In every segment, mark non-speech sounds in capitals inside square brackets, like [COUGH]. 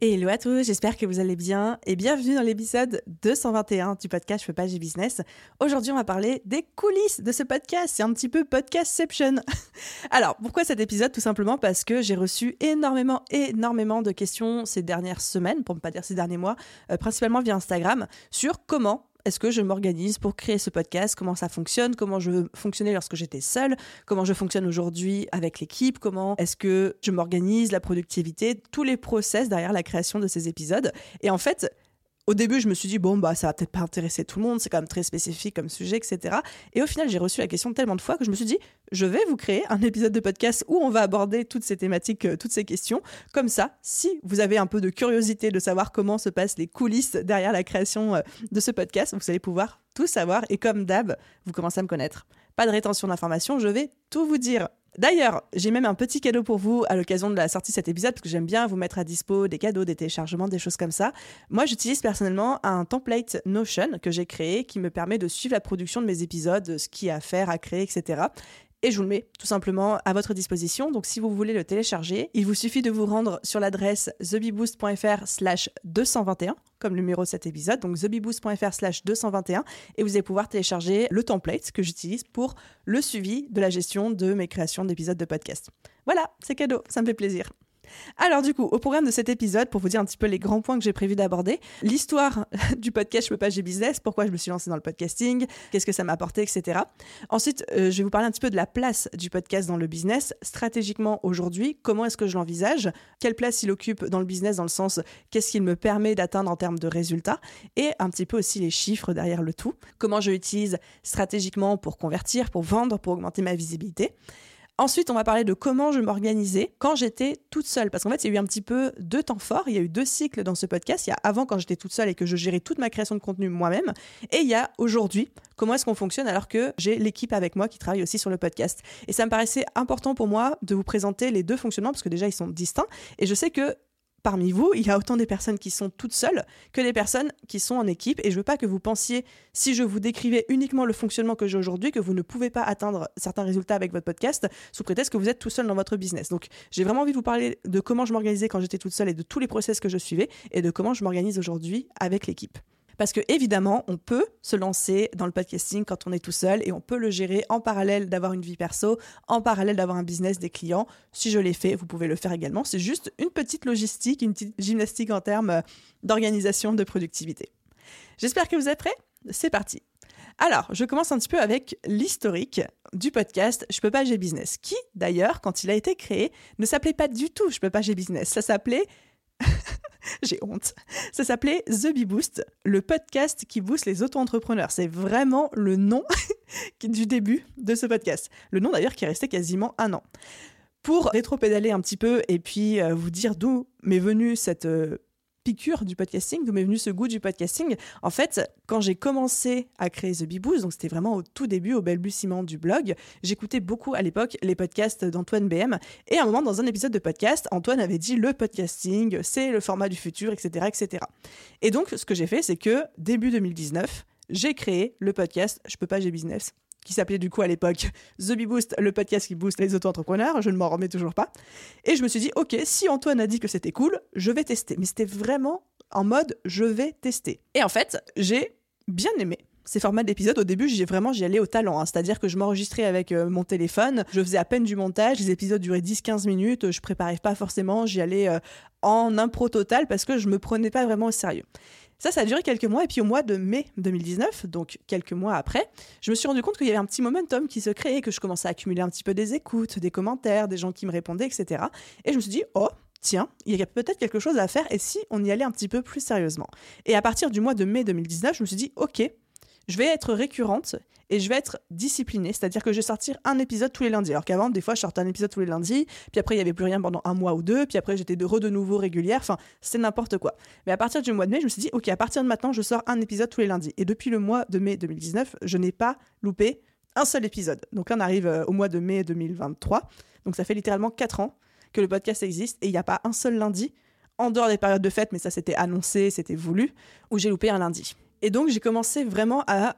Hello à tous, j'espère que vous allez bien et bienvenue dans l'épisode 221 du podcast Je peux pas, j'ai business. Aujourd'hui, on va parler des coulisses de ce podcast. C'est un petit peu podcastception. [LAUGHS] Alors, pourquoi cet épisode? Tout simplement parce que j'ai reçu énormément, énormément de questions ces dernières semaines, pour ne pas dire ces derniers mois, euh, principalement via Instagram, sur comment est-ce que je m'organise pour créer ce podcast? Comment ça fonctionne? Comment je fonctionnais lorsque j'étais seule? Comment je fonctionne aujourd'hui avec l'équipe? Comment est-ce que je m'organise La productivité? Tous les process derrière la création de ces épisodes. Et en fait, au début, je me suis dit, bon, bah, ça va peut-être pas intéresser tout le monde, c'est quand même très spécifique comme sujet, etc. Et au final, j'ai reçu la question tellement de fois que je me suis dit, je vais vous créer un épisode de podcast où on va aborder toutes ces thématiques, euh, toutes ces questions. Comme ça, si vous avez un peu de curiosité de savoir comment se passent les coulisses derrière la création euh, de ce podcast, vous allez pouvoir tout savoir. Et comme d'hab, vous commencez à me connaître. Pas de rétention d'informations, je vais tout vous dire. D'ailleurs, j'ai même un petit cadeau pour vous à l'occasion de la sortie de cet épisode, parce que j'aime bien vous mettre à dispo des cadeaux, des téléchargements, des choses comme ça. Moi, j'utilise personnellement un template Notion que j'ai créé qui me permet de suivre la production de mes épisodes, ce qu'il y a à faire, à créer, etc et je vous le mets tout simplement à votre disposition. Donc si vous voulez le télécharger, il vous suffit de vous rendre sur l'adresse thebeboost.fr slash 221 comme numéro de cet épisode, donc thebeboost.fr slash 221 et vous allez pouvoir télécharger le template que j'utilise pour le suivi de la gestion de mes créations d'épisodes de podcast. Voilà, c'est cadeau, ça me fait plaisir. Alors du coup, au programme de cet épisode, pour vous dire un petit peu les grands points que j'ai prévu d'aborder, l'histoire [LAUGHS] du podcast Je peux pas, j'ai business, pourquoi je me suis lancée dans le podcasting, qu'est-ce que ça m'a apporté, etc. Ensuite, euh, je vais vous parler un petit peu de la place du podcast dans le business, stratégiquement aujourd'hui, comment est-ce que je l'envisage, quelle place il occupe dans le business dans le sens qu'est-ce qu'il me permet d'atteindre en termes de résultats, et un petit peu aussi les chiffres derrière le tout, comment je l'utilise stratégiquement pour convertir, pour vendre, pour augmenter ma visibilité. Ensuite, on va parler de comment je m'organisais quand j'étais toute seule. Parce qu'en fait, il y a eu un petit peu deux temps forts. Il y a eu deux cycles dans ce podcast. Il y a avant quand j'étais toute seule et que je gérais toute ma création de contenu moi-même. Et il y a aujourd'hui comment est-ce qu'on fonctionne alors que j'ai l'équipe avec moi qui travaille aussi sur le podcast. Et ça me paraissait important pour moi de vous présenter les deux fonctionnements parce que déjà, ils sont distincts. Et je sais que parmi vous, il y a autant des personnes qui sont toutes seules que des personnes qui sont en équipe. Et je veux pas que vous pensiez, si je vous décrivais uniquement le fonctionnement que j'ai aujourd'hui, que vous ne pouvez pas atteindre certains résultats avec votre podcast sous prétexte que vous êtes tout seul dans votre business. Donc, j'ai vraiment envie de vous parler de comment je m'organisais quand j'étais toute seule et de tous les process que je suivais et de comment je m'organise aujourd'hui avec l'équipe. Parce que évidemment, on peut se lancer dans le podcasting quand on est tout seul et on peut le gérer en parallèle d'avoir une vie perso, en parallèle d'avoir un business des clients. Si je l'ai fait, vous pouvez le faire également. C'est juste une petite logistique, une petite gymnastique en termes d'organisation, de productivité. J'espère que vous êtes prêts. C'est parti. Alors, je commence un petit peu avec l'historique du podcast Je peux pas j'ai business, qui d'ailleurs, quand il a été créé, ne s'appelait pas du tout Je peux pas j'ai business, ça s'appelait [LAUGHS] J'ai honte. Ça s'appelait The Bee Boost, le podcast qui booste les auto-entrepreneurs. C'est vraiment le nom [LAUGHS] du début de ce podcast. Le nom d'ailleurs qui est resté quasiment un an. Pour rétro-pédaler un petit peu et puis euh, vous dire d'où m'est venue cette euh, du podcasting, d'où m'est venu ce goût du podcasting. En fait, quand j'ai commencé à créer The Beboost, donc c'était vraiment au tout début, au balbutiement du blog, j'écoutais beaucoup à l'époque les podcasts d'Antoine BM. Et à un moment, dans un épisode de podcast, Antoine avait dit le podcasting, c'est le format du futur, etc., etc. Et donc, ce que j'ai fait, c'est que début 2019, j'ai créé le podcast Je peux pas, j'ai business qui s'appelait du coup à l'époque The Bee Boost, le podcast qui booste les auto-entrepreneurs. Je ne m'en remets toujours pas. Et je me suis dit, ok, si Antoine a dit que c'était cool, je vais tester. Mais c'était vraiment en mode, je vais tester. Et en fait, j'ai bien aimé ces formats d'épisodes, au début, j'ai vraiment j'y allais au talent. Hein. C'est-à-dire que je m'enregistrais avec euh, mon téléphone, je faisais à peine du montage, les épisodes duraient 10-15 minutes, je préparais pas forcément, j'y allais euh, en impro total parce que je me prenais pas vraiment au sérieux. Ça, ça a duré quelques mois. Et puis au mois de mai 2019, donc quelques mois après, je me suis rendu compte qu'il y avait un petit momentum qui se créait, que je commençais à accumuler un petit peu des écoutes, des commentaires, des gens qui me répondaient, etc. Et je me suis dit, oh, tiens, il y a peut-être quelque chose à faire et si on y allait un petit peu plus sérieusement? Et à partir du mois de mai 2019, je me suis dit, ok, je vais être récurrente et je vais être disciplinée, c'est-à-dire que je vais sortir un épisode tous les lundis. Alors qu'avant, des fois, je sortais un épisode tous les lundis, puis après, il n'y avait plus rien pendant un mois ou deux, puis après, j'étais de re nouveau régulière, enfin, c'est n'importe quoi. Mais à partir du mois de mai, je me suis dit, ok, à partir de maintenant, je sors un épisode tous les lundis. Et depuis le mois de mai 2019, je n'ai pas loupé un seul épisode. Donc là, on arrive euh, au mois de mai 2023, donc ça fait littéralement 4 ans que le podcast existe, et il n'y a pas un seul lundi, en dehors des périodes de fête, mais ça c'était annoncé, c'était voulu, où j'ai loupé un lundi. Et donc j'ai commencé vraiment à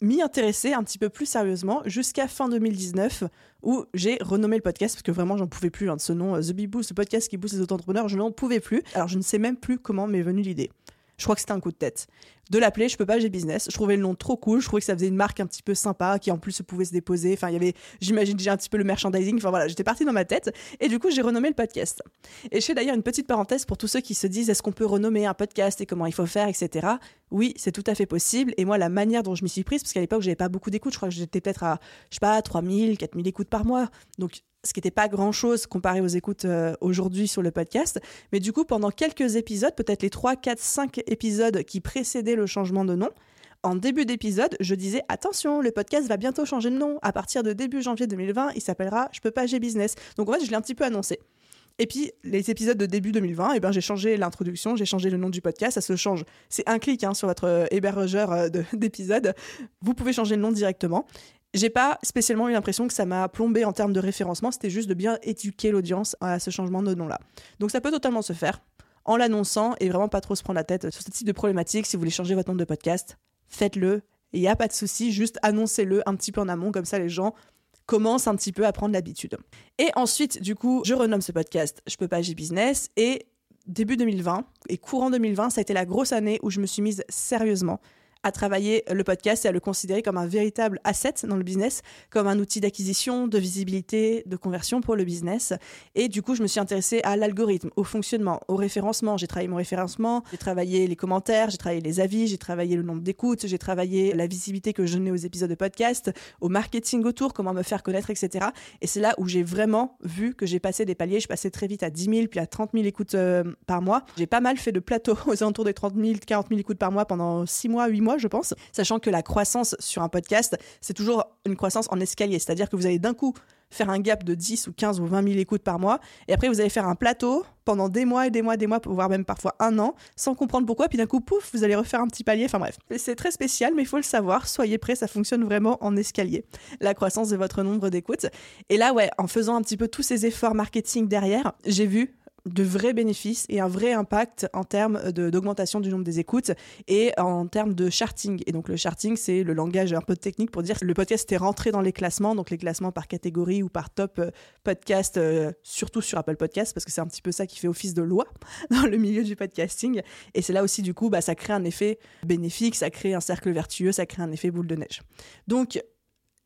m'y intéresser un petit peu plus sérieusement jusqu'à fin 2019 où j'ai renommé le podcast parce que vraiment j'en pouvais plus hein, de ce nom euh, The Big Boost, ce podcast qui booste les auto-entrepreneurs, je n'en pouvais plus. Alors je ne sais même plus comment m'est venue l'idée. Je crois que c'était un coup de tête. De l'appeler Je peux pas, j'ai business. Je trouvais le nom trop cool. Je trouvais que ça faisait une marque un petit peu sympa qui en plus pouvait se déposer. Enfin, il y avait, j'imagine déjà un petit peu le merchandising. Enfin voilà, j'étais partie dans ma tête. Et du coup, j'ai renommé le podcast. Et je fais d'ailleurs une petite parenthèse pour tous ceux qui se disent est-ce qu'on peut renommer un podcast et comment il faut faire, etc. Oui, c'est tout à fait possible. Et moi, la manière dont je m'y suis prise, parce qu'à l'époque, j'avais pas beaucoup d'écoutes. Je crois que j'étais peut-être à, je sais pas, 3000, 4000 écoutes par mois. Donc, ce qui n'était pas grand-chose comparé aux écoutes euh, aujourd'hui sur le podcast. Mais du coup, pendant quelques épisodes, peut-être les 3, 4, 5 épisodes qui précédaient le changement de nom, en début d'épisode, je disais attention, le podcast va bientôt changer de nom. À partir de début janvier 2020, il s'appellera Je peux pas, j'ai business. Donc en fait, je l'ai un petit peu annoncé. Et puis, les épisodes de début 2020, eh ben, j'ai changé l'introduction, j'ai changé le nom du podcast. Ça se change. C'est un clic hein, sur votre euh, hébergeur euh, [LAUGHS] d'épisodes. Vous pouvez changer le nom directement. J'ai pas spécialement eu l'impression que ça m'a plombé en termes de référencement, c'était juste de bien éduquer l'audience à ce changement de nom-là. Donc ça peut totalement se faire en l'annonçant et vraiment pas trop se prendre la tête sur ce type de problématique. Si vous voulez changer votre nom de podcast, faites-le. Il n'y a pas de souci, juste annoncez-le un petit peu en amont, comme ça les gens commencent un petit peu à prendre l'habitude. Et ensuite, du coup, je renomme ce podcast Je peux pas, j'ai business. Et début 2020 et courant 2020, ça a été la grosse année où je me suis mise sérieusement à travailler le podcast et à le considérer comme un véritable asset dans le business, comme un outil d'acquisition, de visibilité, de conversion pour le business. Et du coup, je me suis intéressée à l'algorithme, au fonctionnement, au référencement. J'ai travaillé mon référencement, j'ai travaillé les commentaires, j'ai travaillé les avis, j'ai travaillé le nombre d'écoutes, j'ai travaillé la visibilité que je donnais aux épisodes de podcast, au marketing autour, comment me faire connaître, etc. Et c'est là où j'ai vraiment vu que j'ai passé des paliers. Je passais très vite à 10 000, puis à 30 000 écoutes euh, par mois. J'ai pas mal fait de plateau [LAUGHS] aux alentours des 30 000, 40 000 écoutes par mois pendant 6 mois, 8 mois je pense, sachant que la croissance sur un podcast, c'est toujours une croissance en escalier, c'est-à-dire que vous allez d'un coup faire un gap de 10 ou 15 ou 20 000 écoutes par mois, et après vous allez faire un plateau pendant des mois et des mois, des mois, voire même parfois un an, sans comprendre pourquoi, puis d'un coup, pouf, vous allez refaire un petit palier, enfin bref. C'est très spécial, mais il faut le savoir, soyez prêts, ça fonctionne vraiment en escalier, la croissance de votre nombre d'écoutes. Et là, ouais, en faisant un petit peu tous ces efforts marketing derrière, j'ai vu de vrais bénéfices et un vrai impact en termes d'augmentation du nombre des écoutes et en termes de charting. Et donc le charting, c'est le langage un peu technique pour dire que le podcast est rentré dans les classements, donc les classements par catégorie ou par top euh, podcast, euh, surtout sur Apple Podcast, parce que c'est un petit peu ça qui fait office de loi [LAUGHS] dans le milieu du podcasting. Et c'est là aussi, du coup, bah, ça crée un effet bénéfique, ça crée un cercle vertueux, ça crée un effet boule de neige. Donc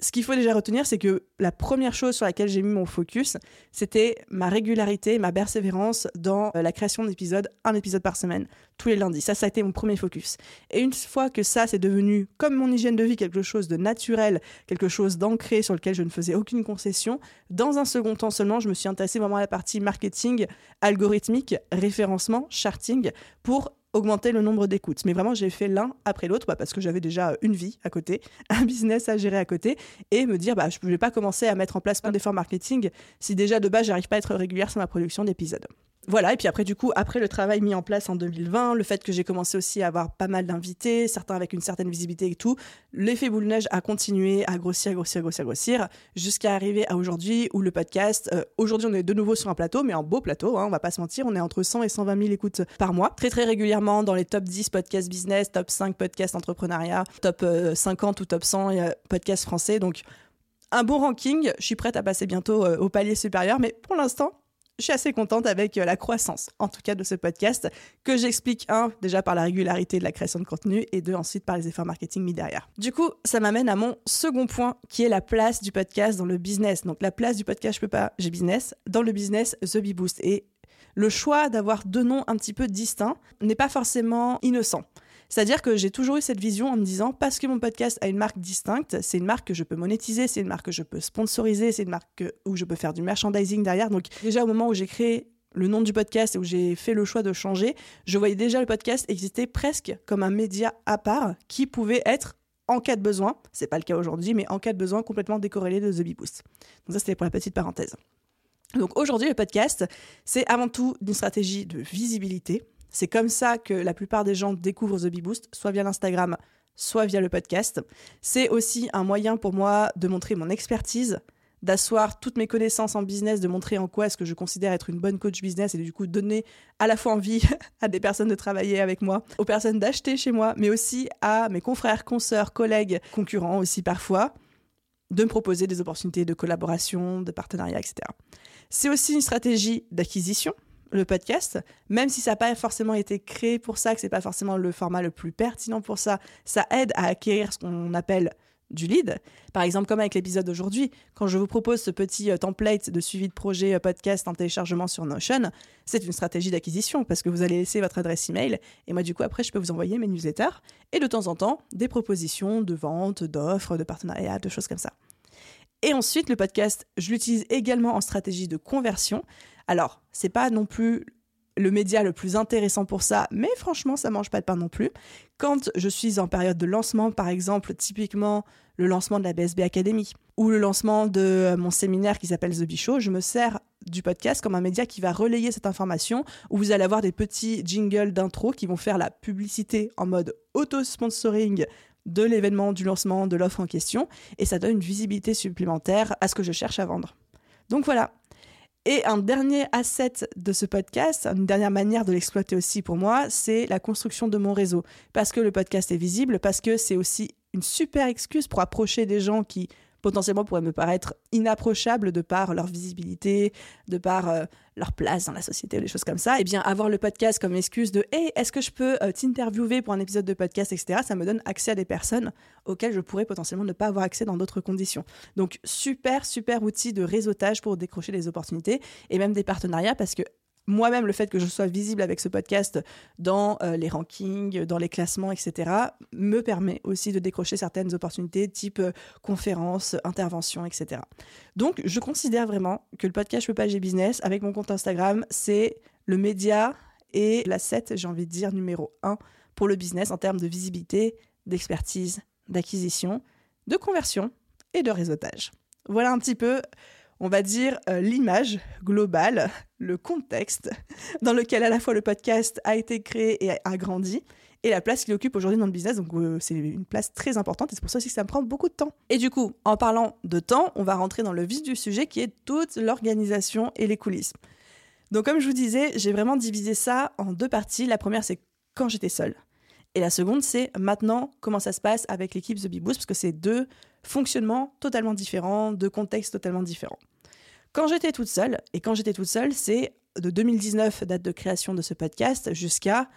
ce qu'il faut déjà retenir, c'est que la première chose sur laquelle j'ai mis mon focus, c'était ma régularité, ma persévérance dans euh, la création d'épisodes, un épisode par semaine, tous les lundis. Ça, ça a été mon premier focus. Et une fois que ça, c'est devenu, comme mon hygiène de vie, quelque chose de naturel, quelque chose d'ancré sur lequel je ne faisais aucune concession, dans un second temps seulement, je me suis intéressée vraiment à la partie marketing, algorithmique, référencement, charting, pour augmenter le nombre d'écoutes. Mais vraiment, j'ai fait l'un après l'autre bah, parce que j'avais déjà une vie à côté, [LAUGHS] un business à gérer à côté et me dire, bah, je ne vais pas commencer à mettre en place plein d'efforts marketing si déjà de base, j'arrive pas à être régulière sur ma production d'épisodes voilà, et puis après, du coup, après le travail mis en place en 2020, le fait que j'ai commencé aussi à avoir pas mal d'invités, certains avec une certaine visibilité et tout, l'effet boule neige a continué à grossir, grossir, grossir, grossir, jusqu'à arriver à aujourd'hui où le podcast, euh, aujourd'hui on est de nouveau sur un plateau, mais un beau plateau, hein, on va pas se mentir, on est entre 100 et 120 000 écoutes par mois, très très régulièrement dans les top 10 podcasts business, top 5 podcasts entrepreneuriat, top 50 euh, ou top 100 euh, podcasts français, donc un bon ranking, je suis prête à passer bientôt au palier supérieur, mais pour l'instant, je suis assez contente avec euh, la croissance, en tout cas de ce podcast, que j'explique, un, déjà par la régularité de la création de contenu, et deux, ensuite par les efforts marketing mis derrière. Du coup, ça m'amène à mon second point, qui est la place du podcast dans le business. Donc la place du podcast Je peux pas, j'ai business, dans le business The Bee Boost. Et le choix d'avoir deux noms un petit peu distincts n'est pas forcément innocent. C'est-à-dire que j'ai toujours eu cette vision en me disant, parce que mon podcast a une marque distincte, c'est une marque que je peux monétiser, c'est une marque que je peux sponsoriser, c'est une marque où je peux faire du merchandising derrière. Donc déjà au moment où j'ai créé le nom du podcast et où j'ai fait le choix de changer, je voyais déjà le podcast exister presque comme un média à part qui pouvait être en cas de besoin, c'est pas le cas aujourd'hui, mais en cas de besoin, complètement décorrélé de The Bee Boost. Donc ça, c'était pour la petite parenthèse. Donc aujourd'hui, le podcast, c'est avant tout une stratégie de visibilité. C'est comme ça que la plupart des gens découvrent The Bee Boost, soit via l'Instagram, soit via le podcast. C'est aussi un moyen pour moi de montrer mon expertise, d'asseoir toutes mes connaissances en business, de montrer en quoi est-ce que je considère être une bonne coach business et du coup donner à la fois envie [LAUGHS] à des personnes de travailler avec moi, aux personnes d'acheter chez moi, mais aussi à mes confrères, consoeurs, collègues, concurrents aussi parfois, de me proposer des opportunités de collaboration, de partenariat, etc. C'est aussi une stratégie d'acquisition, le podcast, même si ça n'a pas forcément été créé pour ça, que c'est pas forcément le format le plus pertinent pour ça, ça aide à acquérir ce qu'on appelle du lead. Par exemple, comme avec l'épisode d'aujourd'hui, quand je vous propose ce petit euh, template de suivi de projet euh, podcast en téléchargement sur Notion, c'est une stratégie d'acquisition parce que vous allez laisser votre adresse email et moi, du coup, après, je peux vous envoyer mes newsletters et de temps en temps, des propositions de vente, d'offres, de partenariat, de choses comme ça. Et ensuite, le podcast, je l'utilise également en stratégie de conversion. Alors, c'est pas non plus le média le plus intéressant pour ça, mais franchement, ça mange pas de pain non plus. Quand je suis en période de lancement, par exemple, typiquement le lancement de la BSB Academy ou le lancement de mon séminaire qui s'appelle The Bichot, je me sers du podcast comme un média qui va relayer cette information, où vous allez avoir des petits jingles d'intro qui vont faire la publicité en mode auto-sponsoring de l'événement, du lancement, de l'offre en question, et ça donne une visibilité supplémentaire à ce que je cherche à vendre. Donc voilà, et un dernier asset de ce podcast, une dernière manière de l'exploiter aussi pour moi, c'est la construction de mon réseau. Parce que le podcast est visible, parce que c'est aussi une super excuse pour approcher des gens qui potentiellement pourraient me paraître inapprochables de par leur visibilité, de par euh, leur place dans la société, ou des choses comme ça, et eh bien avoir le podcast comme excuse de Hey, est-ce que je peux euh, t'interviewer pour un épisode de podcast, etc., ça me donne accès à des personnes auxquelles je pourrais potentiellement ne pas avoir accès dans d'autres conditions. Donc super, super outil de réseautage pour décrocher des opportunités et même des partenariats parce que moi-même, le fait que je sois visible avec ce podcast dans euh, les rankings, dans les classements, etc., me permet aussi de décrocher certaines opportunités type euh, conférences, interventions, etc. Donc, je considère vraiment que le podcast Je peux pas, business avec mon compte Instagram, c'est le média et l'asset, j'ai envie de dire, numéro un pour le business en termes de visibilité, d'expertise, d'acquisition, de conversion et de réseautage. Voilà un petit peu on va dire, euh, l'image globale, le contexte dans lequel à la fois le podcast a été créé et a grandi, et la place qu'il occupe aujourd'hui dans le business. Donc euh, c'est une place très importante et c'est pour ça aussi que ça me prend beaucoup de temps. Et du coup, en parlant de temps, on va rentrer dans le vif du sujet qui est toute l'organisation et les coulisses. Donc comme je vous disais, j'ai vraiment divisé ça en deux parties. La première, c'est quand j'étais seule. Et la seconde, c'est maintenant comment ça se passe avec l'équipe The Bee Boost, parce que c'est deux fonctionnements totalement différents, deux contextes totalement différents. Quand j'étais toute seule, et quand j'étais toute seule, c'est de 2019, date de création de ce podcast, jusqu'à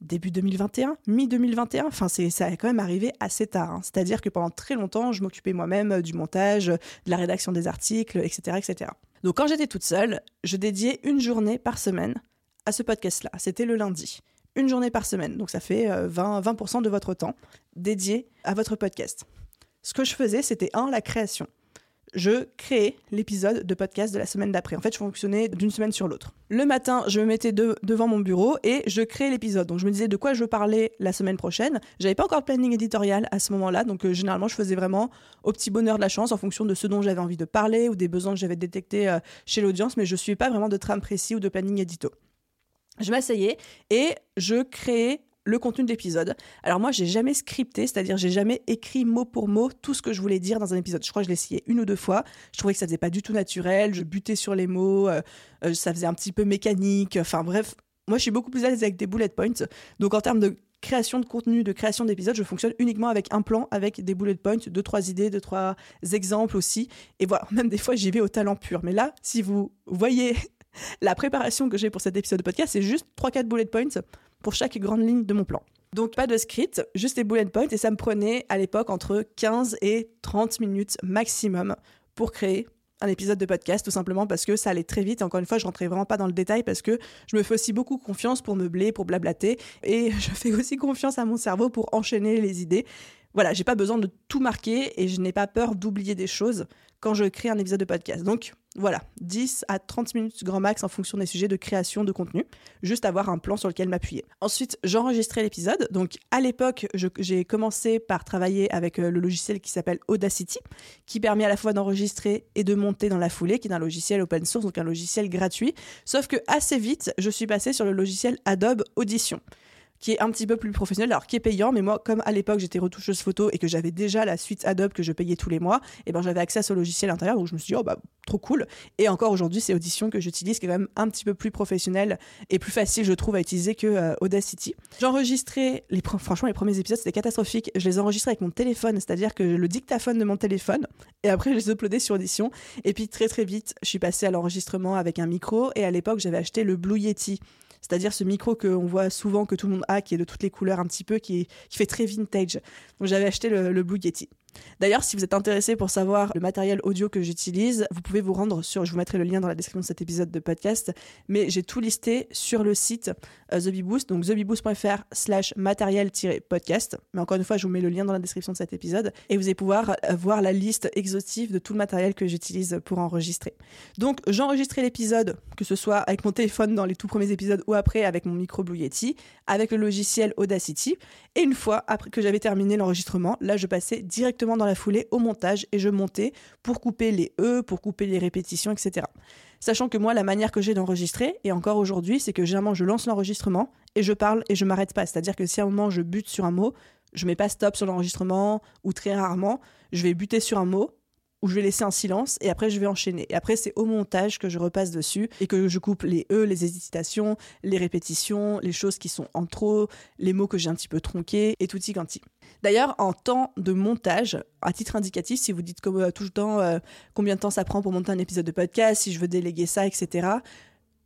début 2021, mi-2021. Enfin, c'est, ça a quand même arrivé assez tard. Hein. C'est-à-dire que pendant très longtemps, je m'occupais moi-même du montage, de la rédaction des articles, etc., etc. Donc, quand j'étais toute seule, je dédiais une journée par semaine à ce podcast-là. C'était le lundi. Une journée par semaine. Donc, ça fait 20, euh, 20% de votre temps dédié à votre podcast. Ce que je faisais, c'était un, la création je créais l'épisode de podcast de la semaine d'après. En fait, je fonctionnais d'une semaine sur l'autre. Le matin, je me mettais devant mon bureau et je créais l'épisode. Donc, je me disais de quoi je parlais la semaine prochaine. J'avais pas encore de planning éditorial à ce moment-là, donc euh, généralement, je faisais vraiment au petit bonheur de la chance en fonction de ce dont j'avais envie de parler ou des besoins que j'avais détectés euh, chez l'audience, mais je suis pas vraiment de trame précis ou de planning édito. Je m'asseyais et je créais le contenu de l'épisode. Alors moi, j'ai jamais scripté, c'est-à-dire j'ai jamais écrit mot pour mot tout ce que je voulais dire dans un épisode. Je crois que je l'ai essayé une ou deux fois. Je trouvais que ça faisait pas du tout naturel. Je butais sur les mots. Euh, euh, ça faisait un petit peu mécanique. Enfin bref, moi je suis beaucoup plus à l'aise avec des bullet points. Donc en termes de création de contenu, de création d'épisodes, je fonctionne uniquement avec un plan, avec des bullet points, deux, trois idées, deux, trois exemples aussi. Et voilà, [LAUGHS] même des fois, j'y vais au talent pur. Mais là, si vous voyez [LAUGHS] la préparation que j'ai pour cet épisode de podcast, c'est juste trois, quatre bullet points pour chaque grande ligne de mon plan. Donc pas de script, juste des bullet points et ça me prenait à l'époque entre 15 et 30 minutes maximum pour créer un épisode de podcast tout simplement parce que ça allait très vite. Encore une fois je rentrais vraiment pas dans le détail parce que je me fais aussi beaucoup confiance pour meubler, pour blablater. Et [LAUGHS] je fais aussi confiance à mon cerveau pour enchaîner les idées voilà, j'ai pas besoin de tout marquer et je n'ai pas peur d'oublier des choses quand je crée un épisode de podcast. Donc voilà, 10 à 30 minutes grand max en fonction des sujets de création de contenu, juste avoir un plan sur lequel m'appuyer. Ensuite, j'enregistrais l'épisode. Donc à l'époque, j'ai commencé par travailler avec euh, le logiciel qui s'appelle Audacity, qui permet à la fois d'enregistrer et de monter dans la foulée, qui est un logiciel open source, donc un logiciel gratuit. Sauf que assez vite, je suis passée sur le logiciel Adobe Audition qui est un petit peu plus professionnel, alors qui est payant, mais moi, comme à l'époque j'étais retoucheuse photo et que j'avais déjà la suite Adobe que je payais tous les mois, et eh ben j'avais accès à ce logiciel intérieur, donc je me suis dit, oh bah trop cool. Et encore aujourd'hui, c'est Audition que j'utilise, qui est quand même un petit peu plus professionnel et plus facile, je trouve, à utiliser que euh, Audacity. J'enregistrais, franchement, les premiers épisodes, c'était catastrophique. Je les enregistrais avec mon téléphone, c'est-à-dire que le dictaphone de mon téléphone, et après je les uploadais sur Audition. Et puis très très vite, je suis passée à l'enregistrement avec un micro, et à l'époque, j'avais acheté le Blue Yeti c'est-à-dire ce micro qu'on voit souvent, que tout le monde a, qui est de toutes les couleurs un petit peu, qui, qui fait très vintage. Donc j'avais acheté le, le Blue Yeti. D'ailleurs, si vous êtes intéressé pour savoir le matériel audio que j'utilise, vous pouvez vous rendre sur, je vous mettrai le lien dans la description de cet épisode de podcast, mais j'ai tout listé sur le site euh, The donc thebeboost.fr slash matériel-podcast. Mais encore une fois, je vous mets le lien dans la description de cet épisode et vous allez pouvoir euh, voir la liste exhaustive de tout le matériel que j'utilise pour enregistrer. Donc, j'enregistrais l'épisode, que ce soit avec mon téléphone dans les tout premiers épisodes ou après avec mon micro Blue Yeti, avec le logiciel Audacity. Et une fois après que j'avais terminé l'enregistrement, là, je passais directement dans la foulée au montage et je montais pour couper les E, pour couper les répétitions, etc. Sachant que moi, la manière que j'ai d'enregistrer, et encore aujourd'hui, c'est que généralement je lance l'enregistrement et je parle et je m'arrête pas. C'est-à-dire que si à un moment je bute sur un mot, je mets pas stop sur l'enregistrement ou très rarement, je vais buter sur un mot où je vais laisser un silence et après je vais enchaîner. Et après c'est au montage que je repasse dessus et que je coupe les E, les hésitations, les répétitions, les choses qui sont en trop, les mots que j'ai un petit peu tronqués et tout y quanti. D'ailleurs, en temps de montage, à titre indicatif, si vous dites comme, euh, tout le temps euh, combien de temps ça prend pour monter un épisode de podcast, si je veux déléguer ça, etc.,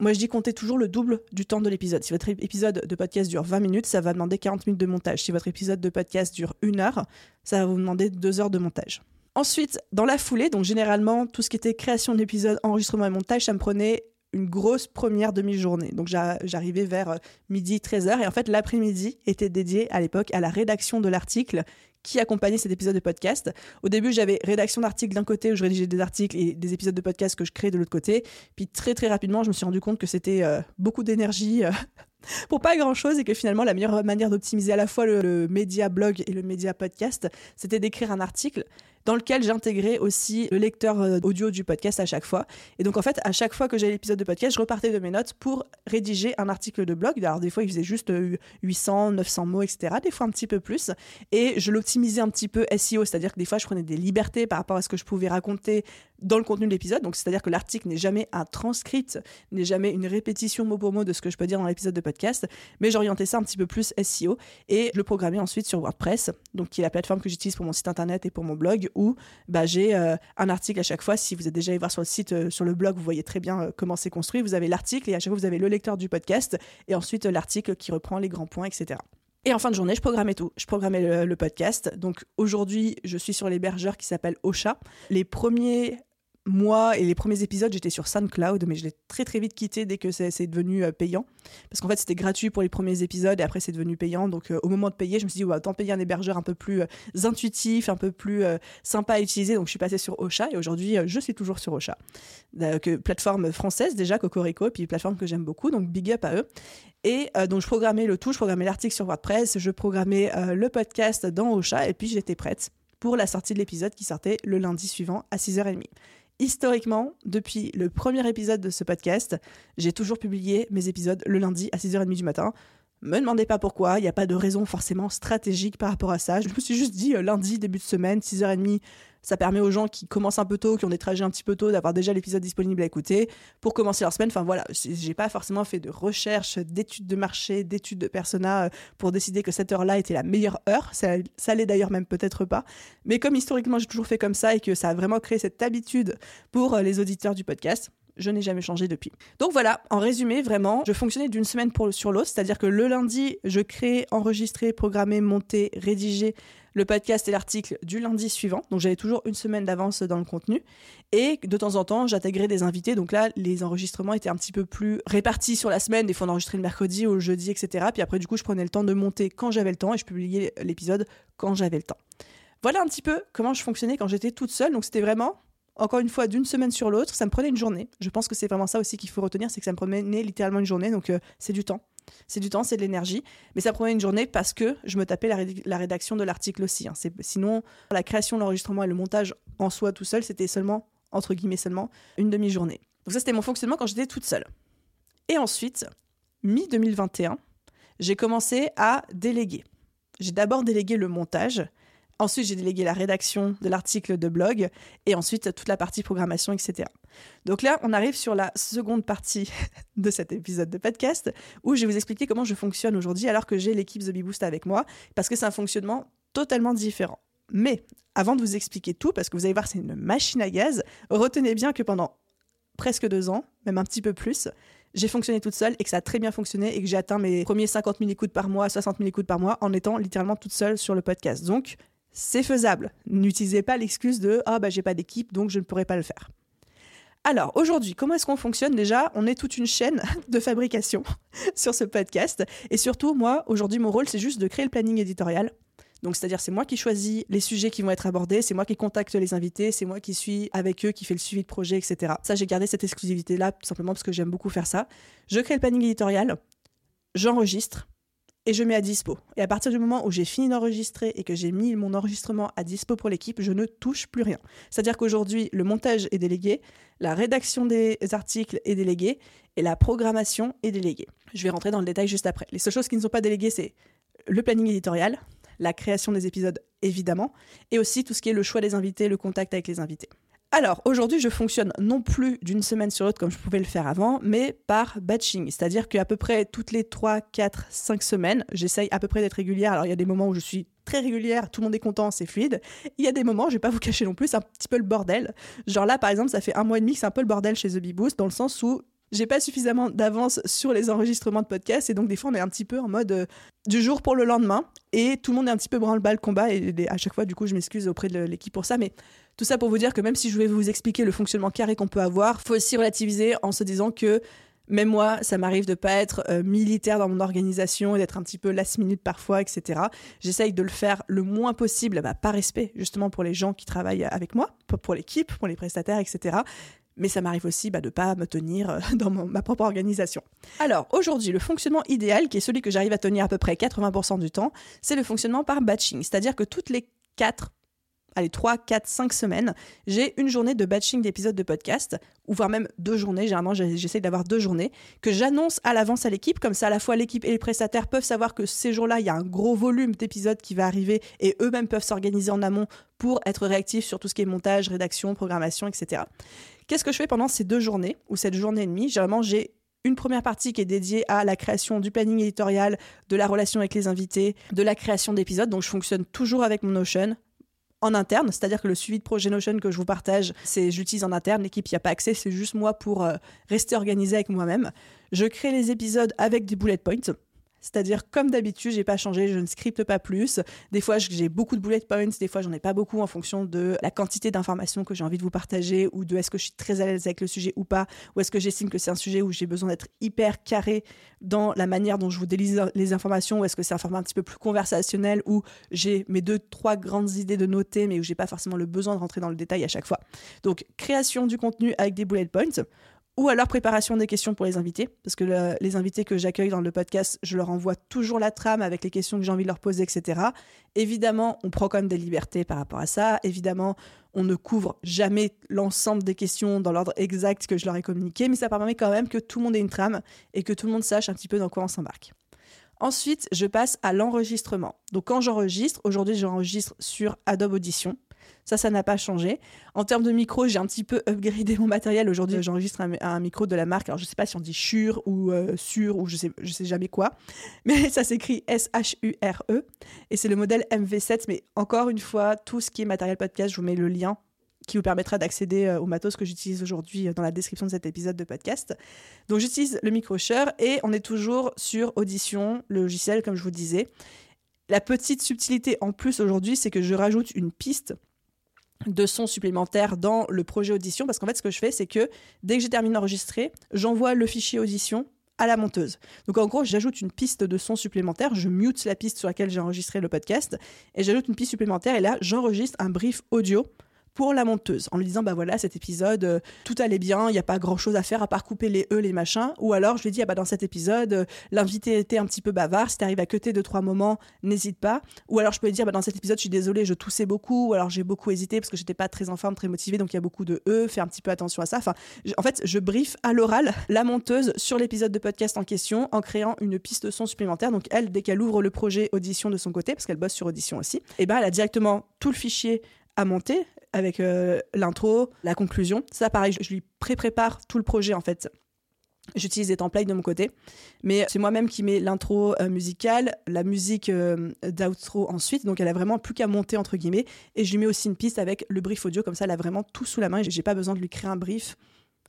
moi, je dis comptez toujours le double du temps de l'épisode. Si votre épisode de podcast dure 20 minutes, ça va demander 40 minutes de montage. Si votre épisode de podcast dure une heure, ça va vous demander deux heures de montage. Ensuite, dans la foulée, donc généralement, tout ce qui était création d'épisodes, enregistrement et montage, ça me prenait une grosse première demi-journée. Donc j'arrivais vers euh, midi, 13h. Et en fait, l'après-midi était dédié à l'époque à la rédaction de l'article qui accompagnait cet épisode de podcast. Au début, j'avais rédaction d'articles d'un côté où je rédigeais des articles et des épisodes de podcast que je créais de l'autre côté. Puis très très rapidement, je me suis rendu compte que c'était euh, beaucoup d'énergie. Euh, [LAUGHS] pour pas grand chose et que finalement la meilleure manière d'optimiser à la fois le média blog et le média podcast, c'était d'écrire un article dans lequel j'intégrais aussi le lecteur euh, audio du podcast à chaque fois. Et donc en fait, à chaque fois que j'avais l'épisode de podcast, je repartais de mes notes pour rédiger un article de blog. Alors des fois, il faisait juste 800, euh, 900 mots, etc. Des fois un petit peu plus. Et je l'optimisais un petit peu SEO, c'est-à-dire que des fois, je prenais des libertés par rapport à ce que je pouvais raconter dans le contenu de l'épisode. Donc c'est-à-dire que l'article n'est jamais un transcript, n'est jamais une répétition mot pour mot de ce que je peux dire dans l'épisode de podcast, mais j'orientais ça un petit peu plus SEO et je le programmais ensuite sur WordPress, donc qui est la plateforme que j'utilise pour mon site internet et pour mon blog où bah, j'ai euh, un article à chaque fois. Si vous êtes déjà allé voir sur le site, euh, sur le blog, vous voyez très bien euh, comment c'est construit. Vous avez l'article et à chaque fois, vous avez le lecteur du podcast et ensuite l'article qui reprend les grands points, etc. Et en fin de journée, je programmais tout. Je programmais le, podcast. Donc aujourd'hui, je suis sur l'hébergeur qui s'appelle Ocha. Les premiers moi et les premiers épisodes, j'étais sur SoundCloud, mais je l'ai très très vite quitté dès que c'est devenu euh, payant. Parce qu'en fait, c'était gratuit pour les premiers épisodes et après, c'est devenu payant. Donc, euh, au moment de payer, je me suis dit, ouais, autant payer un hébergeur un peu plus euh, intuitif, un peu plus sympa à utiliser. Donc, je suis passée sur Ocha et aujourd'hui, je suis toujours sur Ocha. plateforme française déjà, Cocorico, et puis plateforme que j'aime beaucoup. Donc, big up à eux. Et donc, je programmais le tout, je programmais l'article sur WordPress, je programmais le podcast dans Ocha et puis j'étais prête pour la sortie de l'épisode qui sortait le lundi suivant à 6h30 historiquement, depuis le premier épisode de ce podcast, j'ai toujours publié mes épisodes le lundi à 6h30 du matin. Me demandez pas pourquoi, il n'y a pas de raison forcément stratégique par rapport à ça. Je me suis juste dit euh, lundi, début de semaine, 6h30, ça permet aux gens qui commencent un peu tôt, qui ont des trajets un petit peu tôt, d'avoir déjà l'épisode disponible à écouter pour commencer leur semaine. Enfin voilà, j'ai pas forcément fait de recherche, d'études de marché, d'études de persona euh, pour décider que cette heure-là était la meilleure heure. Ça, ça l'est d'ailleurs même peut-être pas. Mais comme historiquement j'ai toujours fait comme ça et que ça a vraiment créé cette habitude pour euh, les auditeurs du podcast, je n'ai jamais changé depuis. Donc voilà, en résumé, vraiment, je fonctionnais d'une semaine pour, sur l'autre, c'est-à-dire que le lundi, je crée, enregistrer, programmer, monter, rédiger le podcast et l'article du lundi suivant. Donc j'avais toujours une semaine d'avance dans le contenu. Et de temps en temps, j'intégrais des invités. Donc là, les enregistrements étaient un petit peu plus répartis sur la semaine. Des fois, on enregistrait le mercredi ou le jeudi, etc. Puis après, du coup, je prenais le temps de monter quand j'avais le temps et je publiais l'épisode quand j'avais le temps. Voilà un petit peu comment je fonctionnais quand j'étais toute seule. Donc c'était vraiment, encore une fois, d'une semaine sur l'autre, ça me prenait une journée. Je pense que c'est vraiment ça aussi qu'il faut retenir, c'est que ça me prenait littéralement une journée. Donc euh, c'est du temps. C'est du temps, c'est de l'énergie, mais ça prenait une journée parce que je me tapais la, rédaction de l'article aussi. Hein. Sinon, la création, l'enregistrement et le montage en soi tout seul, c'était seulement, entre guillemets seulement, une demi-journée. Donc ça, c'était mon fonctionnement quand j'étais toute seule. Et ensuite, mi-2021, j'ai commencé à déléguer. J'ai d'abord délégué le montage, Ensuite, j'ai délégué la rédaction de l'article de blog et ensuite toute la partie programmation, etc. Donc là, on arrive sur la seconde partie [LAUGHS] de cet épisode de podcast où je vais vous expliquer comment je fonctionne aujourd'hui alors que j'ai l'équipe The Bee Boost avec moi parce que c'est un fonctionnement totalement différent. Mais avant de vous expliquer tout, parce que vous allez voir, c'est une machine à gaz, retenez bien que pendant presque deux ans, même un petit peu plus, j'ai fonctionné toute seule et que ça a très bien fonctionné et que j'ai atteint mes premiers 50 000 écoutes par mois, 60 000 écoutes par mois en étant littéralement toute seule sur le podcast. Donc, c'est faisable. N'utilisez pas l'excuse de ah bah j'ai pas d'équipe donc je ne pourrai pas le faire. Alors aujourd'hui, comment est-ce qu'on fonctionne? Déjà, on est toute une chaîne [LAUGHS] de fabrication [LAUGHS] sur ce podcast et surtout moi aujourd'hui mon rôle c'est juste de créer le planning éditorial. Donc c'est-à-dire c'est moi qui choisis les sujets qui vont être abordés, c'est moi qui contacte les invités, c'est moi qui suis avec eux, qui fait le suivi de projet, etc. Ça j'ai gardé cette exclusivité là simplement parce que j'aime beaucoup faire ça. Je crée le planning éditorial, j'enregistre, et je mets à dispo. Et à partir du moment où j'ai fini d'enregistrer et que j'ai mis mon enregistrement à dispo pour l'équipe, je ne touche plus rien. C'est-à-dire qu'aujourd'hui, le montage est délégué, la rédaction des articles est déléguée et la programmation est déléguée. Je vais rentrer dans le détail juste après. Les seules choses qui ne sont pas déléguées, c'est le planning éditorial, la création des épisodes évidemment, et aussi tout ce qui est le choix des invités, le contact avec les invités. Alors, aujourd'hui, je fonctionne non plus d'une semaine sur l'autre comme je pouvais le faire avant, mais par batching. C'est-à-dire qu'à peu près toutes les 3, 4, 5 semaines, j'essaye à peu près d'être régulière. Alors, il y a des moments où je suis très régulière, tout le monde est content, c'est fluide. Il y a des moments, je vais pas vous [LAUGHS] cacher non plus, c'est un petit peu le bordel. Genre là, par exemple, ça fait un mois et demi que c'est un peu le bordel chez The Bee Boost, dans le sens où j'ai pas suffisamment d'avance sur les enregistrements de podcasts et donc des fois on est un petit peu en mode euh, du jour pour le lendemain et tout le monde est un petit peu branle-bas le combat et, à chaque fois du coup je m'excuse auprès de l'équipe pour ça mais tout ça pour vous dire que même si je vais vous expliquer le fonctionnement carré qu'on peut avoir, faut aussi relativiser en se disant que même moi, ça m'arrive de pas être euh, militaire dans mon organisation et d'être un petit peu last minute parfois, etc. J'essaye de le faire le moins possible, bah, par respect justement pour les gens qui travaillent avec moi, pour l'équipe, pour les prestataires, etc mais ça m'arrive aussi bah, de ne pas me tenir euh, [LAUGHS] dans ma propre organisation. Alors aujourd'hui, le fonctionnement idéal, qui est celui que j'arrive à tenir à peu près 80% du temps, c'est le fonctionnement par batching, c'est-à-dire que toutes les 4 allez, 3, 4, 5 semaines, j'ai une journée de batching d'épisodes de podcast, ou voire même deux journées, généralement j'essaie d'avoir deux journées, que j'annonce à l'avance à l'équipe, comme ça à la fois l'équipe et les prestataires peuvent savoir que ces jours-là, il y a un gros volume d'épisodes qui va arriver, et eux-mêmes peuvent s'organiser en amont pour être réactifs sur tout ce qui est montage, rédaction, programmation, etc. Qu'est-ce que je fais pendant ces deux journées, ou cette journée et demie? Généralement, j'ai une première partie qui est dédiée à la création du planning éditorial, de la relation avec les invités, de la création d'épisodes. Donc je fonctionne toujours avec mon Notion en interne, c'est-à-dire que le suivi de projet Notion que je vous partage, c'est j'utilise en interne, l'équipe n'y a pas accès, c'est juste moi pour euh, rester organisé avec moi-même. Je crée les épisodes avec des bullet points. C'est-à-dire, comme d'habitude, j'ai pas changé, je ne scripte pas plus. Des fois, j'ai beaucoup de bullet points, des fois, j'en ai pas beaucoup en fonction de la quantité d'informations que j'ai envie de vous partager ou de est-ce que je suis très à l'aise avec le sujet ou pas, ou est-ce que j'estime que c'est un sujet où j'ai besoin d'être hyper carré dans la manière dont je vous délise les informations, ou est-ce que c'est un format un petit peu plus conversationnel où j'ai mes deux, trois grandes idées de noter, mais où j'ai pas forcément le besoin de rentrer dans le détail à chaque fois. Donc, création du contenu avec des bullet points ou alors préparation des questions pour les invités, parce que les invités que j'accueille dans le podcast, je leur envoie toujours la trame avec les questions que j'ai envie de leur poser, etc. Évidemment, on prend quand même des libertés par rapport à ça. Évidemment, on ne couvre jamais l'ensemble des questions dans l'ordre exact que je leur ai communiqué, mais ça permet quand même que tout le monde ait une trame et que tout le monde sache un petit peu dans quoi on s'embarque. Ensuite, je passe à l'enregistrement. Donc quand j'enregistre, aujourd'hui j'enregistre sur Adobe Audition. Ça, ça n'a pas changé. En termes de micro, j'ai un petit peu upgradé mon matériel. Aujourd'hui, j'enregistre un, micro de la marque. Alors, je ne sais pas si on dit Shure ou euh, Sur ou je sais, je sais jamais quoi. [LAUGHS] Mais ça s'écrit S-H-U-R-E. Et c'est le modèle MV7. Mais encore une fois, tout ce qui est matériel podcast, je vous mets le lien qui vous permettra d'accéder euh, au matos que j'utilise aujourd'hui euh, dans la description de cet épisode de podcast. Donc j'utilise le micro Shure et on est toujours sur Audition, le logiciel comme je vous disais. La petite subtilité en plus aujourd'hui, c'est que je rajoute une piste de son supplémentaire dans le projet audition parce qu'en fait ce que je fais c'est que dès que j'ai terminé d'enregistrer j'envoie le fichier audition à la monteuse. Donc en gros, j'ajoute une piste de son supplémentaire, je mute la piste sur laquelle j'ai enregistré le podcast, et j'ajoute une piste supplémentaire, et là, j'enregistre un brief audio pour la monteuse en lui disant bah voilà cet épisode euh, tout allait bien il n'y a pas grand chose à faire à part couper les e les machins. Ou alors je lui dis ah bah dans cet épisode euh, l'invité était un petit peu bavard si t'arrives à cuter deux trois moments n'hésite pas. Ou alors je peux lui dire bah dans cet épisode je suis désolée je toussais beaucoup. Ou alors j'ai beaucoup hésité parce que j'étais pas très en forme très motivée donc il y a beaucoup de e fais un petit peu attention à ça. Enfin en fait je brief à l'oral la monteuse sur l'épisode de podcast en question en créant une piste son supplémentaire. Donc elle dès qu'elle ouvre le projet audition de son côté parce qu'elle bosse sur audition aussi et ben elle a directement tout le fichier à monter avec euh, l'intro, la conclusion. Ça, pareil, je, lui pré-prépare tout le projet en fait. J'utilise des templates de mon côté, mais c'est moi-même qui mets l'intro euh, musicale, la musique euh, d'outro ensuite, donc elle a vraiment plus qu'à monter entre guillemets, et je lui mets aussi une piste avec le brief audio, comme ça elle a vraiment tout sous la main et j'ai pas besoin de lui créer un brief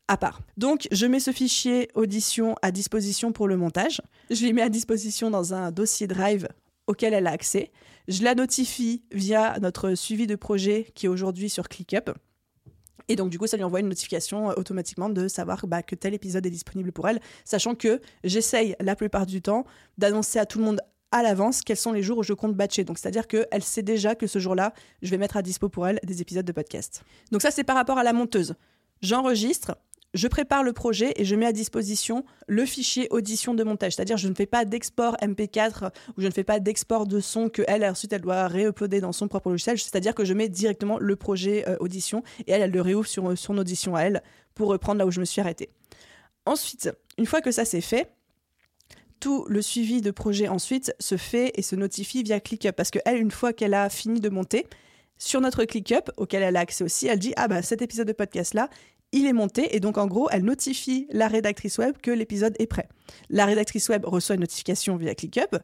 à part. Donc je mets ce fichier audition à disposition pour le montage, je lui mets à disposition dans un dossier Drive auquel elle a accès. Je la notifie via notre suivi de projet qui est aujourd'hui sur ClickUp. Et donc, du coup, ça lui envoie une notification euh, automatiquement de savoir bah, que tel épisode est disponible pour elle, sachant que j'essaye la plupart du temps d'annoncer à tout le monde à l'avance quels sont les jours où je compte batcher. Donc, c'est-à-dire qu'elle sait déjà que ce jour-là, je vais mettre à dispo pour elle des épisodes de podcast. Donc, ça, c'est par rapport à la monteuse. J'enregistre, je prépare le projet et je mets à disposition le fichier audition de montage. C'est-à-dire, je ne fais pas d'export MP4 ou je ne fais pas d'export de son que elle ensuite elle doit réuploader dans son propre logiciel. C'est-à-dire que je mets directement le projet euh, audition et elle, elle le réouvre sur euh, son audition à elle pour reprendre là où je me suis arrêtée. Ensuite, une fois que ça c'est fait, tout le suivi de projet ensuite se fait et se notifie via ClickUp parce que elle, une fois qu'elle a fini de monter, sur notre ClickUp, auquel elle a accès aussi, elle dit Ah bah cet épisode de podcast là, il est monté et donc en gros, elle notifie la rédactrice web que l'épisode est prêt. La rédactrice web reçoit une notification via ClickUp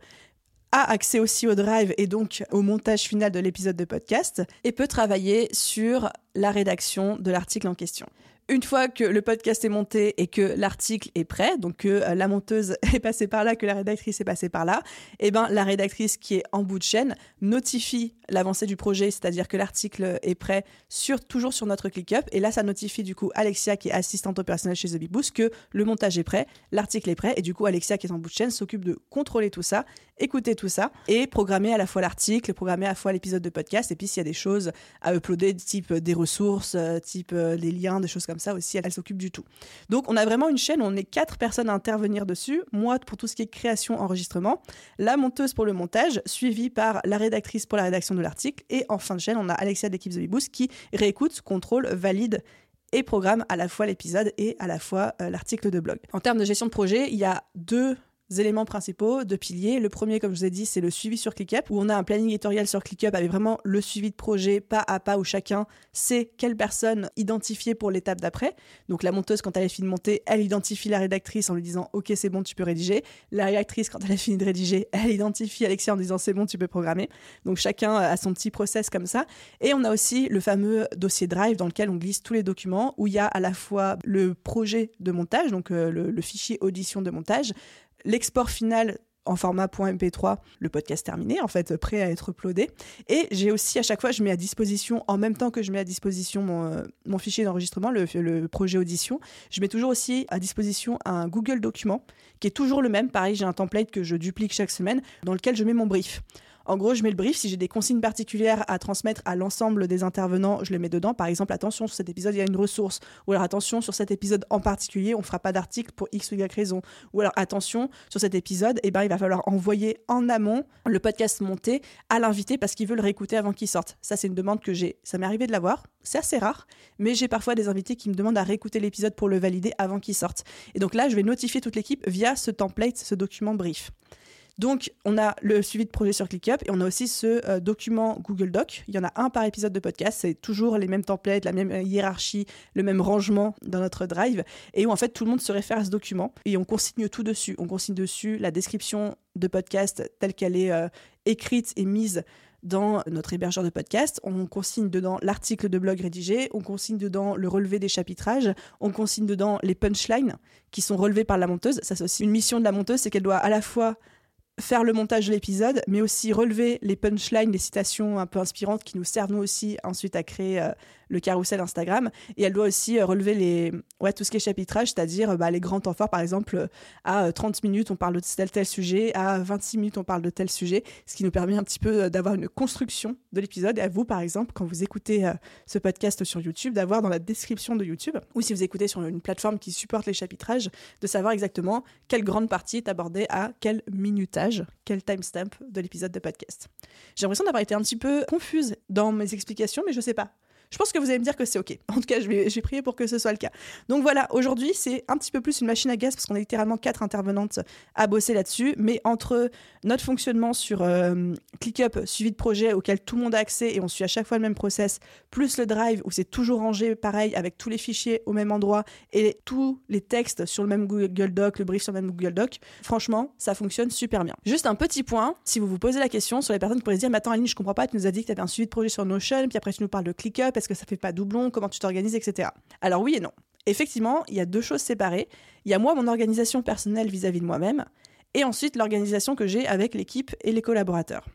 a accès aussi au drive et donc au montage final de l'épisode de podcast et peut travailler sur la rédaction de l'article en question une fois que le podcast est monté et que l'article est prêt, donc que euh, la monteuse [LAUGHS] est passée par là, que la rédactrice est passée par là, eh ben la rédactrice qui est en bout de chaîne notifie l'avancée du projet, c'est-à-dire que l'article est prêt sur toujours sur notre ClickUp. Et là ça notifie du coup Alexia qui est assistante opérationnelle chez The Big Boost que le montage est prêt, l'article est prêt. Et du coup Alexia qui est en bout de chaîne s'occupe de contrôler tout ça, écouter tout ça et programmer à la fois l'article, programmer à la fois l'épisode de podcast et puis s'il y a des choses à uploader type des ressources, euh, type euh, des liens, des choses comme ça aussi, elle, s'occupe du tout. Donc on a vraiment une chaîne où on est quatre personnes à intervenir dessus. Moi pour tout ce qui est création, enregistrement, la monteuse pour le montage, suivie par la rédactrice pour la rédaction de l'article. Et en fin de chaîne, on a Alexia de l'équipe The qui réécoute, contrôle, valide et programme à la fois l'épisode et à la fois euh, l'article de blog. En termes de gestion de projet, il y a deux éléments principaux, de piliers. Le premier, comme je vous ai dit, c'est le suivi sur ClickUp, où on a un planning éditorial sur ClickUp avec vraiment le suivi de projet pas à pas, où chacun sait quelle personne identifier pour l'étape d'après. Donc la monteuse, quand elle a fini de monter, elle identifie la rédactrice en lui disant Ok, c'est bon, tu peux rédiger. La rédactrice, quand elle a fini de rédiger, elle identifie Alexia en disant C'est bon, tu peux programmer. Donc chacun a son petit process comme ça. Et on a aussi le fameux dossier Drive dans lequel on glisse tous les documents, où il y a à la fois le projet de montage, donc euh, le fichier audition de montage, l'export final en format .mp3, le podcast terminé, en fait, prêt à être uploadé. Et j'ai aussi, à chaque fois, je mets à disposition, en même temps que je mets à disposition mon, euh, fichier d'enregistrement, le, le, projet audition, je mets toujours aussi à disposition un Google document, qui est toujours le même. Pareil, j'ai un template que je duplique chaque semaine, dans lequel je mets mon brief. En gros, je mets le brief. Si j'ai des consignes particulières à transmettre à l'ensemble des intervenants, je les mets dedans. Par exemple, attention, sur cet épisode, il y a une ressource. Ou alors, attention, sur cet épisode en particulier, on ne fera pas d'article pour X ou Y raison. Ou alors, attention, sur cet épisode, eh ben, il va falloir envoyer en amont le podcast monté à l'invité parce qu'il veut le réécouter avant qu'il sorte. Ça, c'est une demande que j'ai. Ça m'est arrivé de l'avoir. C'est assez rare, mais j'ai parfois des invités qui me demandent à réécouter l'épisode pour le valider avant qu'il sorte. Et donc là, je vais notifier toute l'équipe via ce template, ce document brief. Donc, on a le suivi de projet sur ClickUp et on a aussi ce euh, document Google Doc. Il y en a un par épisode de podcast. C'est toujours les mêmes templates, la même euh, hiérarchie, le même rangement dans notre drive et où en fait tout le monde se réfère à ce document et on consigne tout dessus. On consigne dessus la description de podcast telle qu'elle est euh, écrite et mise dans notre hébergeur de podcast. On consigne dedans l'article de blog rédigé, on consigne dedans le relevé des chapitrages, on consigne dedans les punchlines qui sont relevés par la monteuse. Ça, c'est aussi une mission de la monteuse, c'est qu'elle doit à la fois faire le montage de l'épisode, mais aussi relever les punchlines, les citations un peu inspirantes qui nous servent nous aussi ensuite à créer euh, le carrousel Instagram. Et elle doit aussi euh, relever les, ouais, tout ce qui est chapitrage, c'est-à-dire bah, les grands temps forts. Par exemple, à 30 minutes, on parle de tel tel sujet, à 26 minutes, on parle de tel sujet, ce qui nous permet un petit peu d'avoir une construction de l'épisode. Et à vous, par exemple, quand vous écoutez ce podcast sur YouTube, d'avoir dans la description de YouTube, ou si vous écoutez sur une plateforme qui supporte les chapitrages, de savoir exactement quelle grande partie est abordée à quel minutage, quel timestamp de l'épisode de podcast. J'ai l'impression d'avoir été un petit peu confuse dans mes explications, mais je sais pas. Je pense que vous allez me dire que c'est OK. [LAUGHS] En tout cas, je vais, prier pour que ce soit le cas. Donc voilà, aujourd'hui, c'est un petit peu plus une machine à gaz parce qu'on a littéralement quatre intervenantes à bosser là-dessus. Mais entre notre fonctionnement sur euh, ClickUp, suivi de projet auquel tout le monde a accès et on suit à chaque fois le même process, plus le Drive où c'est toujours rangé pareil avec tous les fichiers au même endroit et tous les textes sur le même Google Doc, le brief sur le même Google Doc, franchement, ça fonctionne super bien. Juste un petit point, si vous vous posez la question sur les personnes qui pourraient se dire, mais attends Aline, je comprends pas, tu nous as dit que tu avais un suivi de projet sur Notion, puis après tu nous parles de ClickUp, est-ce que ça fait pas doublon, comment tu t'organises, etc. Alors oui et non. Effectivement, il y a deux choses séparées. Il y a moi, mon organisation personnelle vis-à-vis de moi-même, et ensuite l'organisation que j'ai avec l'équipe et les collaborateurs.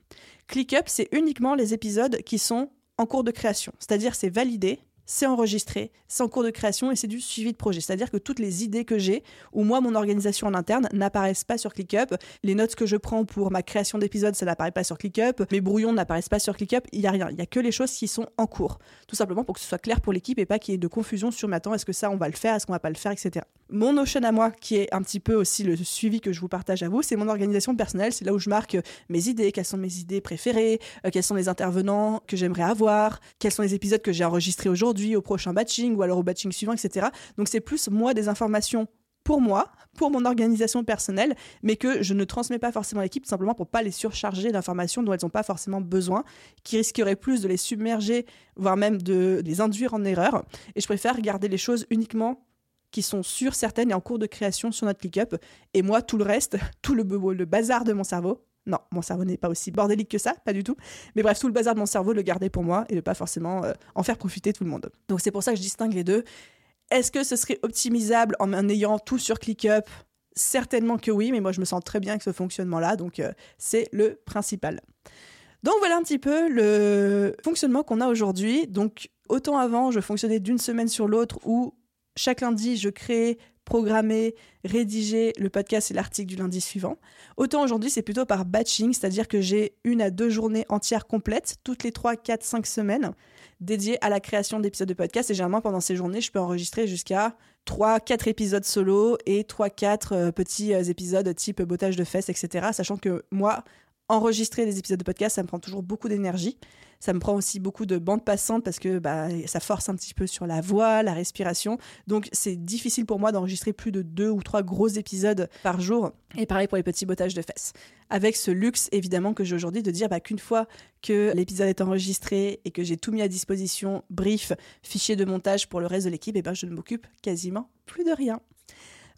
ClickUp, c'est uniquement les épisodes qui sont en cours de création, c'est-à-dire c'est validé, c'est enregistré, c'est en cours de création et c'est du suivi de projet. C'est-à-dire que toutes les idées que j'ai ou moi, mon organisation en interne n'apparaissent pas sur ClickUp. Les notes que je prends pour ma création d'épisodes, ça n'apparaît pas sur ClickUp. Mes brouillons n'apparaissent pas sur ClickUp. Il n'y a rien. Il n'y a que les choses qui sont en cours. Tout simplement pour que ce soit clair pour l'équipe et pas qu'il y ait de confusion sur maintenant, est-ce que ça, on va le faire, est-ce qu'on va pas le faire, etc. Mon Notion à moi, qui est un petit peu aussi le suivi que je vous partage à vous, c'est mon organisation personnelle. C'est là où je marque mes idées, quelles sont mes idées préférées, euh, quels sont les intervenants que j'aimerais avoir, quels sont les épisodes que j'ai enregistrés aujourd'hui, au prochain batching ou alors au batching suivant, etc. Donc c'est plus moi des informations pour moi, pour mon organisation personnelle, mais que je ne transmets pas forcément à l'équipe, simplement pour pas les surcharger d'informations dont elles n'ont pas forcément besoin, qui risqueraient plus de les submerger, voire même de les induire en erreur. Et je préfère garder les choses uniquement qui sont sûres, certaines et en cours de création sur notre ClickUp. Et moi, tout le reste, [LAUGHS] tout le, le bazar de mon cerveau, mon cerveau n'est pas aussi bordélique que ça, pas du tout. Mais bref, tout le bazar de mon cerveau, le garder pour moi et ne pas forcément euh, en faire profiter tout le monde. Donc c'est pour ça que je distingue les deux. Est-ce que ce serait optimisable en ayant tout sur ClickUp? Certainement que oui, mais moi je me sens très bien avec ce fonctionnement-là, donc euh, c'est le principal. Donc voilà un petit peu le fonctionnement qu'on a aujourd'hui. Donc autant avant, je fonctionnais d'une semaine sur l'autre où chaque lundi, je crée, programmer, rédiger le podcast et l'article du lundi suivant. Autant aujourd'hui, c'est plutôt par batching, c'est-à-dire que j'ai une à deux journées entières complètes, toutes les trois, quatre, cinq semaines, dédiées à la création d'épisodes de podcast. Et généralement, pendant ces journées, je peux enregistrer jusqu'à 3, 4 épisodes solo et 3, 4 euh, petits euh, épisodes type bottage de fesses, etc. Sachant que moi, enregistrer des épisodes de podcast, ça me prend toujours beaucoup d'énergie. Ça me prend aussi beaucoup de bandes passantes parce que bah, ça force un petit peu sur la voix, la respiration. Donc c'est difficile pour moi d'enregistrer plus de deux ou trois gros épisodes par jour. Et pareil pour les petits bottages de fesses. Avec ce luxe évidemment que j'ai aujourd'hui de dire bah, qu'une fois que l'épisode est enregistré et que j'ai tout mis à disposition, brief, fichier de montage pour le reste de l'équipe, et ben je ne m'occupe quasiment plus de rien.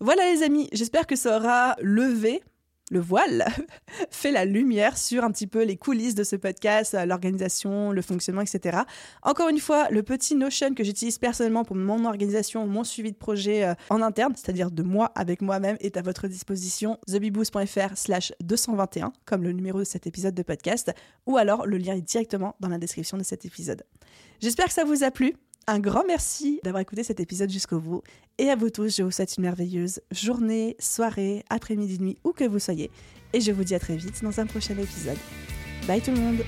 Voilà les amis, j'espère que ça aura levé le voile [LAUGHS] fait la lumière sur un petit peu les coulisses de ce podcast, euh, l'organisation, le fonctionnement, etc. Encore une fois, le petit Notion que j'utilise personnellement pour mon organisation, mon suivi de projet euh, en interne, c'est-à-dire de moi avec moi-même, est à votre disposition thebiboost.fr slash 221, comme le numéro de cet épisode de podcast, ou alors le lien est directement dans la description de cet épisode. J'espère que ça vous a plu. Un grand merci d'avoir écouté cet épisode jusqu'au bout. Et à vous tous, je vous souhaite une merveilleuse journée, soirée, après-midi, nuit, où que vous soyez. Et je vous dis à très vite dans un prochain épisode. Bye tout le monde